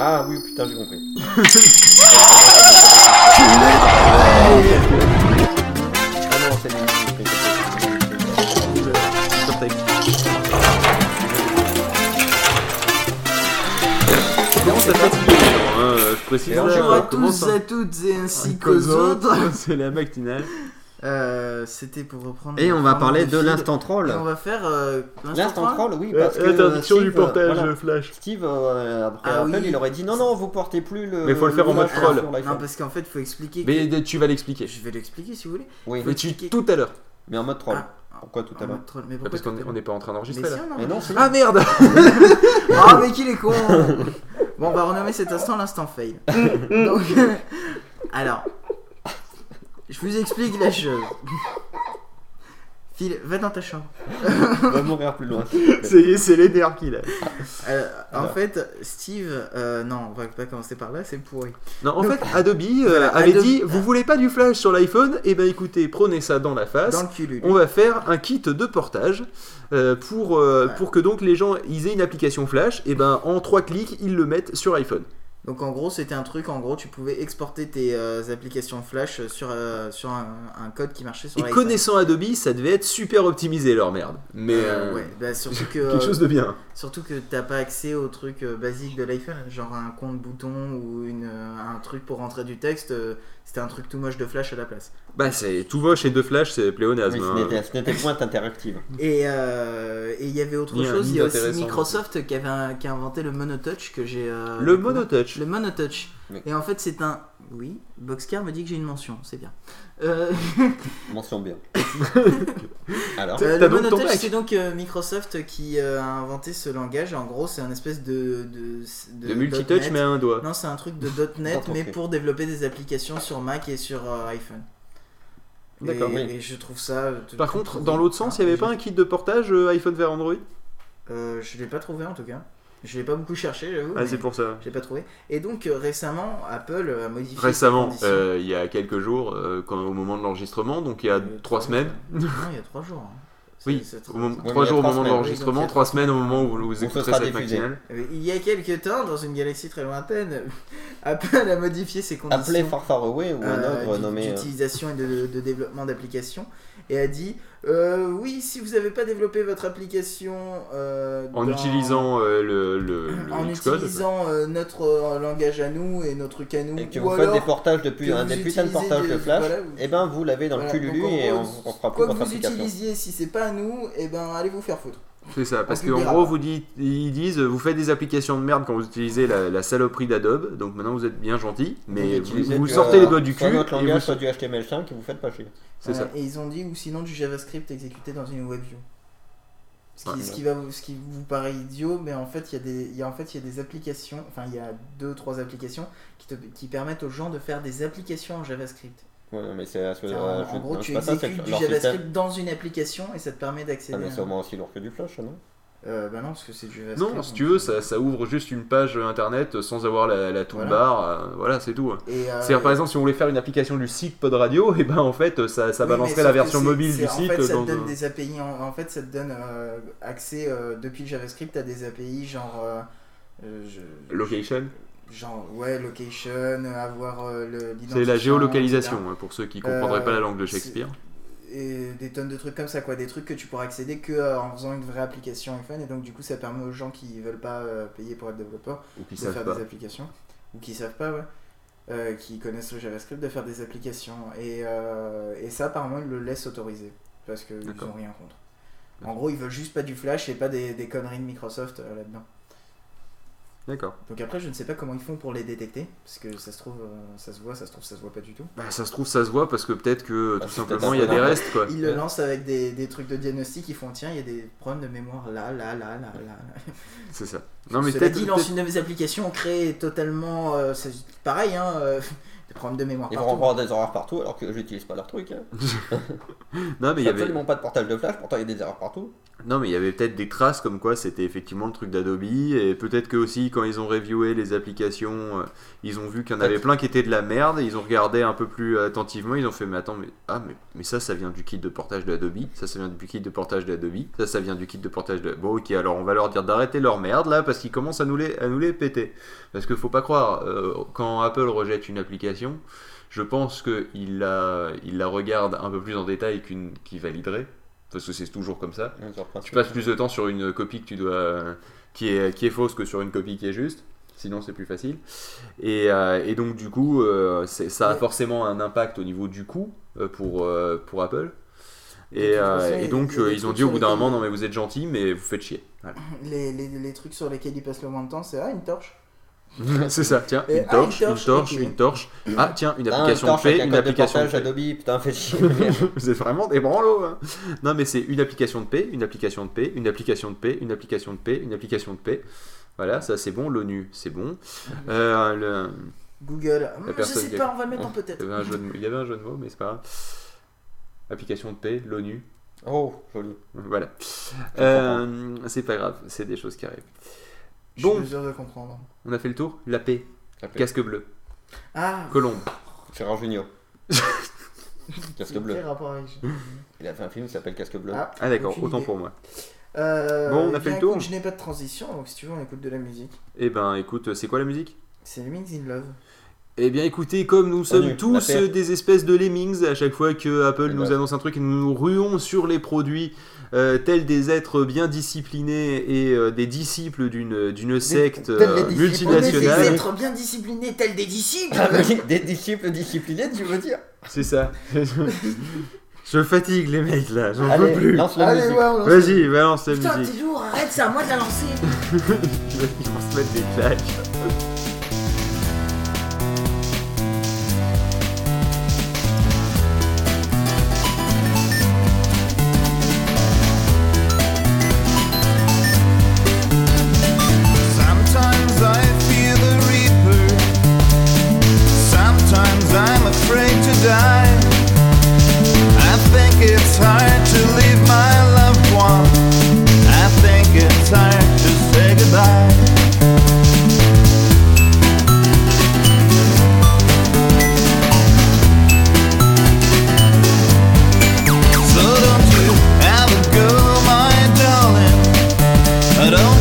Ah oui, putain, j'ai compris. Ah ça hein, Je précise là, Bonjour à tous à toutes et ainsi qu'aux qu'aux autres. C'est la matinale. Euh, C'était pour reprendre. Et on va parler le de l'instant troll. Et on va faire euh, L'instant troll, oui, Euh, parce que Interdiction Steve, du portage voilà. flash. Steve, euh, après Ah Apple, oui. il aurait dit non, non, vous portez plus le. Mais faut le faire en mode troll. Non, parce qu'en fait, il faut expliquer. Mais que- tu vas l'expliquer. Je vais l'expliquer si vous voulez. Oui, Mais tu tout à l'heure. mais en mode troll. Ah, Pourquoi tout à l'heure pourquoi Parce qu'on tout à est- on l'heure n'est pas en train Mais d'enregistrer si, là. on Mais non, Ah merde Ah, mais qu'il est con Bon, on va renommer cet instant l'instant fail. Donc, alors, je vous explique la chose. Phil, va dans ta chambre. va mourir plus loin. C'est les nerfs qu'il a. Euh, en fait, Steve, euh, non, on va pas commencer par là, c'est pourri. Non, en Donc- fait, Adobe euh, Voilà, avait Adobe- dit Vous voulez pas du flash sur l'iPhone? Eh ben écoutez, prenez ça dans la face. Dans le cul, On va faire un kit de portage euh, pour, euh, Ouais. pour que donc les gens ils aient une application flash. Et ben en trois clics, ils le mettent sur iPhone. Donc en gros, c'était un truc, en gros, tu pouvais exporter tes euh, applications Flash sur, euh, sur un, un code qui marchait sur Et connaissant Adobe, ça devait être super optimisé leur merde. Mais Euh, ouais, bah, surtout que quelque chose de bien. surtout que t'as pas accès aux trucs basiques de l'iPhone, genre un compte bouton ou une, un truc pour rentrer du texte. C'était un truc tout moche de Flash à la place. Bah c'est tout moche et de flash, c'est pléonasme. Oui, ce hein. n'était- ce n'était point interactive. Et euh, et il y avait autre Ni chose, il y a aussi. Microsoft qui, avait un- qui a inventé le Monotouch que j'ai. euh, Le monotouch. Le Monotouch. Oui. Et en fait, c'est un. Oui, Boxcar me dit que j'ai une mention, c'est bien. Euh, Mention bien. Alors, Euh, le c'est donc euh, Microsoft qui euh, a inventé ce langage. En gros, c'est un espèce de. De, De multitouch, mais à un doigt. Non, c'est un truc de .NET, mais pour développer des applications sur Mac et sur euh, iPhone. D'accord, Et, oui. et je trouve ça. tout- Par contre, dans l'autre sens, il n'y avait pas un kit de portage euh, iPhone vers Android? Euh, je l'ai pas trouvé en tout cas. Je l'ai pas beaucoup cherché, j'avoue. Ah, c'est pour ça. Je l'ai pas trouvé. Et donc euh, récemment, Apple a modifié. Récemment, euh, il y a quelques jours, euh, quand, au moment de l'enregistrement, donc il y a trois semaines. Non, il y a trois jours. hein. Oui, c'est- au moment- trois jours au moment de l'enregistrement, trois semaines au moment où vous écouterez cette matinale. Euh, Il y a quelques temps, dans une galaxie très lointaine, Apple a modifié ses conditions. appelé Far Far Away ou un euh, nommé. euh, d'utilisation et de, de développement d'applications et a dit euh, oui si vous n'avez pas développé votre application euh, En dans- utilisant euh, le, le, le en Xcode. utilisant euh, notre euh, langage à nous et notre truc à nous Et que ou vous faites alors des portages depuis que un des putains de portages de Flash, voilà, vous- et ben vous l'avez dans voilà, le cululu et on, on fera plus quoi que votre vous application. utilisiez si c'est pas à nous et ben allez vous faire foutre C'est ça, parce qu'en gros, vous dites, ils disent, vous faites des applications de merde quand vous utilisez la, la saloperie d'Adobe, donc maintenant vous êtes bien gentil, mais vous, du, sortez euh, les doigts du soit cul notre et langage, vous... soit du HTML5 et vous faites pas chier. C'est ça. Euh, et ils ont dit ou sinon du JavaScript exécuté dans une WebView ce qui, Ouais. ce qui va vous, ce qui vous paraît idiot mais en fait il y a des il y a en fait il y a des applications enfin il y a deux trois applications qui, te, qui permettent aux gens de faire des applications en JavaScript Ouais, mais c'est euh, en, je- en gros non, tu c'est c'est exécutes du JavaScript système. dans une application et ça te permet Ah, d'accéder mais à- c'est au moins aussi lourd que du Flash, non? Euh, bah non parce que c'est du JavaScript Non, si tu veux, ça, ça ouvre juste une page internet sans avoir la, la toolbar, euh, voilà, c'est tout. euh, C'est-à-dire, par exemple, si on voulait faire une application du site Pod Radio, et ben en fait, ça, ça oui, balancerait mais la version c'est- mobile c'est- du en site fait, ça dans te donne un- des API en, en fait ça te donne euh, accès euh, depuis le JavaScript à des API genre je- location. Genre ouais location avoir euh, C'est la géolocalisation, hein, pour ceux qui comprendraient Euh, pas la langue de Shakespeare. et des tonnes de trucs comme ça quoi. Des trucs que tu pourras accéder que euh, en faisant une vraie application iPhone. Et donc du coup ça permet aux gens qui veulent pas euh, payer pour être développeurs Ou qui de savent faire pas. des applications. Ou qui savent pas ouais. Euh, qui connaissent le JavaScript de faire des applications. Et, et ça apparemment ils le laissent autoriser. Parce qu'ils D'accord. ont rien contre. En gros ils veulent juste pas du flash et pas des, des conneries de Microsoft là-dedans D'accord. donc après je ne sais pas comment ils font pour les détecter parce que ça se trouve euh, ça se voit ça se trouve ça se voit pas du tout Bah, ça se trouve, ça se voit parce que peut-être que Bah, tout simplement il y a des restes quoi. Ils le lancent avec des, des trucs de diagnostic, ils font tiens, il y a des problèmes de mémoire là, là, là, là, là. C'est ça. Non mais peut-être. dit, ils lancent une de mes applications créée totalement. euh, pareil, hein. euh, des problèmes de mémoire Ils vont avoir des erreurs partout alors que j'utilise pas leur truc. Hein. Non, mais il y avait, absolument pas de portage de flash, pourtant il y a des erreurs partout. non, mais il y avait peut-être des traces comme quoi c'était effectivement le truc d'Adobe. Et peut-être que aussi, quand ils ont reviewé les applications, euh, ils ont vu qu'il y en avait plein qui étaient de la merde. Ils ont regardé un peu plus attentivement. Ils ont fait, mais attends, mais, ah, mais, mais ça, ça vient du kit de portage d'Adobe. Ça, ça vient du kit de portage d'Adobe. Ça, ça vient du kit de portage de. Bon, ok, alors on va leur dire d'arrêter leur merde là parce qu'ils commencent à nous les, à nous les péter. Parce qu'il faut pas croire, euh, quand Apple rejette une application, je pense qu'il la, il la regarde un peu plus en détail qu'une qui validerait. Parce que c'est toujours comme ça. Tu passes plus de temps sur une copie que tu dois, qui, est, qui est fausse que sur une copie qui est juste. Sinon, c'est plus facile. Et, euh, et donc, du coup, euh, ça a forcément un impact au niveau du coût euh, pour, pour Apple. Et, façon, donc, ils ont dit au bout d'un moment, non mais vous êtes gentil, mais vous faites chier. Voilà. Les, les trucs sur lesquels ils passent le moins de temps, c'est ah, une torche. c'est ça, tiens, une ah, torche, une une torche, une torche. Ah, tiens, une application de torche avec paix, un une de application de portage paix. Adobe, putain, fait chier. Vous êtes vraiment des branlots. hein. Non, mais c'est une application de paix, une application de paix, une application de paix, une application de paix, une application de paix. Voilà, ça c'est bon. L'ONU, c'est bon. Euh, le- Google. Hum, je sais on va le mettre en il, y peut-être. de il y avait un jeu de mots, mais c'est pas grave. Application de paix, l'ONU. Oh, joli. Voilà. Euh, c'est pas grave, c'est des choses qui arrivent. Je Bon. suis mesure de comprendre. On a fait le tour La paix, casque bleu, Ah, colombe. Gérard Junior. Casque bleu. quel rapport avec Il a fait un film qui s'appelle Casque bleu. Ah, Ah d'accord, autant idée. pour moi. Euh, Bon, on a eh fait bien, le tour. écoute, je n'ai pas de transition, donc si tu veux, on écoute de la musique. Eh ben écoute, c'est quoi la musique? C'est Lemmings in Love. Eh bien écoutez, comme nous sommes tous des espèces de lemmings, à chaque fois que Apple Eh nous ben. annonce un truc, nous nous ruons sur les produits euh, tels des êtres bien disciplinés et euh, des disciples d'une d'une secte tels des euh, est des multinationale. êtres bien disciplinés, tels des disciples. Ah, des disciples disciplinés, tu veux dire? C'est ça. Je fatigue les mecs là, j'en peux plus. lance la Allez, musique. ouais, on lance- Vas-y, balance la Putain, musique. t'es lourd, arrête, c'est à moi de la lancer. Ils vont se mettre des claques. Afraid to die. I think it's hard to leave my loved one. I think it's hard to say goodbye. So don't you ever go, my darling. I Don't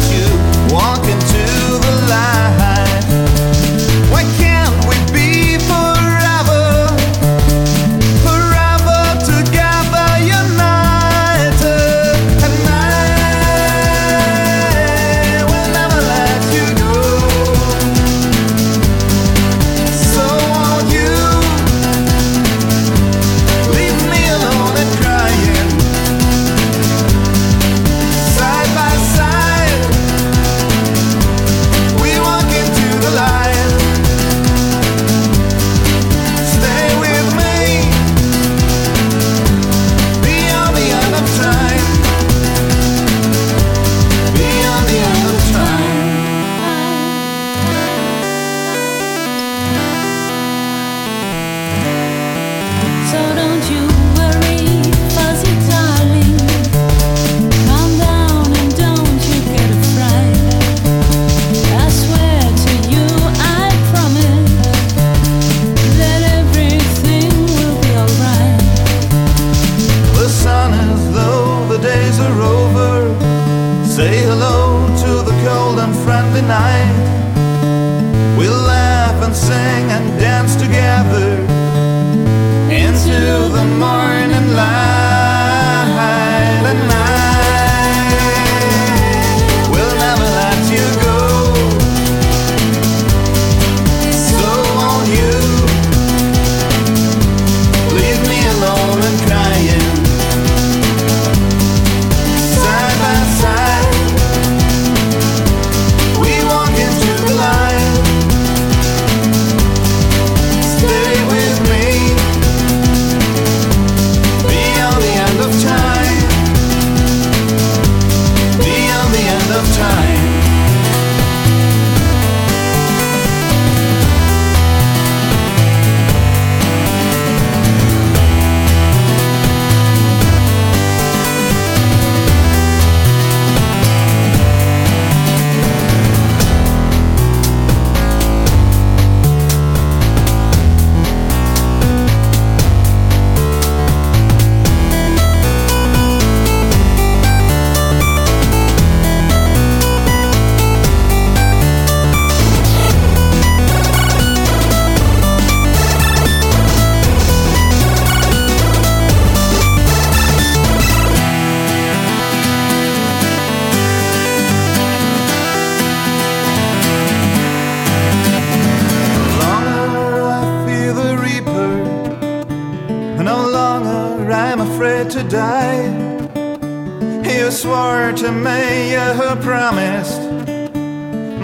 swore to me, you promised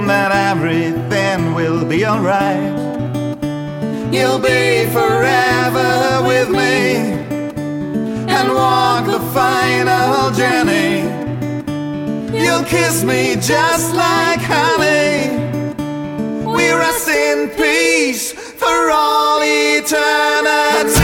that everything will be alright. You'll be forever with me and walk the final journey. You'll kiss me just like honey. We rest in peace for all eternity.